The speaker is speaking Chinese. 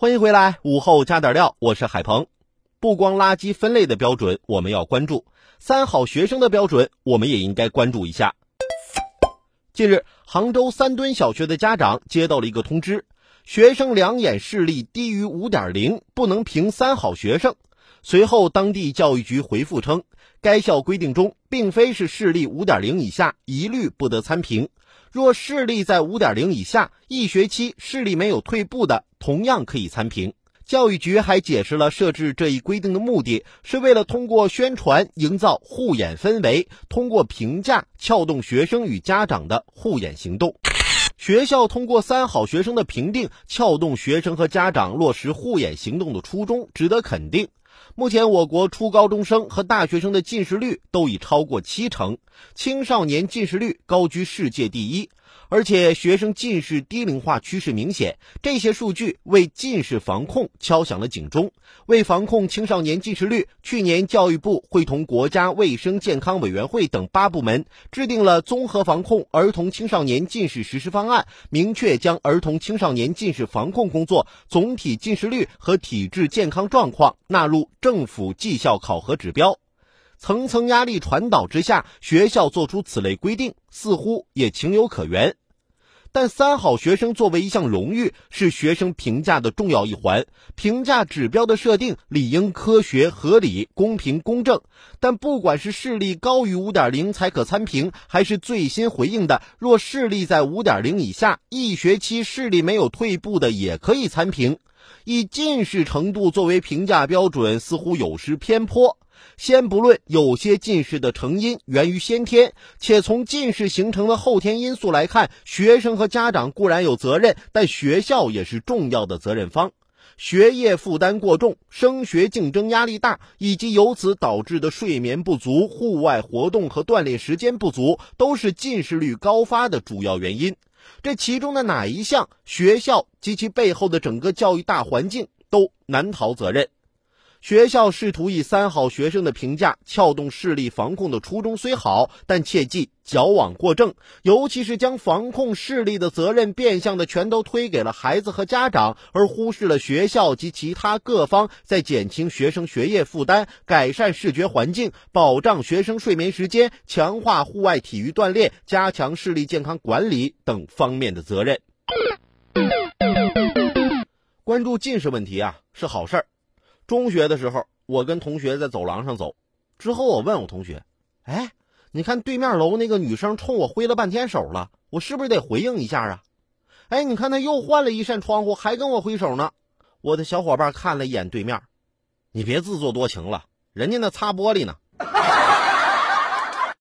欢迎回来，午后加点料，我是海鹏。不光垃圾分类的标准我们要关注，三好学生的标准我们也应该关注一下。近日，杭州三墩小学的家长接到了一个通知，学生两眼视力低于五点零，不能评三好学生。随后，当地教育局回复称，该校规定中并非是视力五点零以下一律不得参评，若视力在五点零以下，一学期视力没有退步的，同样可以参评。教育局还解释了设置这一规定的目的，是为了通过宣传营造护眼氛围，通过评价撬动学生与家长的护眼行动。学校通过三好学生的评定，撬动学生和家长落实护眼行动的初衷，值得肯定。目前，我国初高中生和大学生的近视率都已超过七成，青少年近视率高居世界第一。而且学生近视低龄化趋势明显，这些数据为近视防控敲响了警钟。为防控青少年近视率，去年教育部会同国家卫生健康委员会等八部门制定了综合防控儿童青少年近视实施方案，明确将儿童青少年近视防控工作总体近视率和体质健康状况纳入政府绩效考核指标。层层压力传导之下，学校做出此类规定，似乎也情有可原。但三好学生作为一项荣誉，是学生评价的重要一环。评价指标的设定理应科学、合理、公平、公正。但不管是视力高于五点零才可参评，还是最新回应的若视力在五点零以下，一学期视力没有退步的也可以参评，以近视程度作为评价标准，似乎有失偏颇。先不论有些近视的成因源于先天，且从近视形成的后天因素来看，学生和家长固然有责任，但学校也是重要的责任方。学业负担过重、升学竞争压力大，以及由此导致的睡眠不足、户外活动和锻炼时间不足，都是近视率高发的主要原因。这其中的哪一项，学校及其背后的整个教育大环境都难逃责任。学校试图以三好学生的评价撬动视力防控的初衷虽好，但切忌矫枉过正，尤其是将防控视力的责任变相的全都推给了孩子和家长，而忽视了学校及其他各方在减轻学生学业负担、改善视觉环境、保障学生睡眠时间、强化户外体育锻炼、加强视力健康管理等方面的责任。关注近视问题啊，是好事儿。中学的时候，我跟同学在走廊上走，之后我问我同学：“哎，你看对面楼那个女生冲我挥了半天手了，我是不是得回应一下啊？”哎，你看她又换了一扇窗户，还跟我挥手呢。我的小伙伴看了一眼对面，你别自作多情了，人家那擦玻璃呢，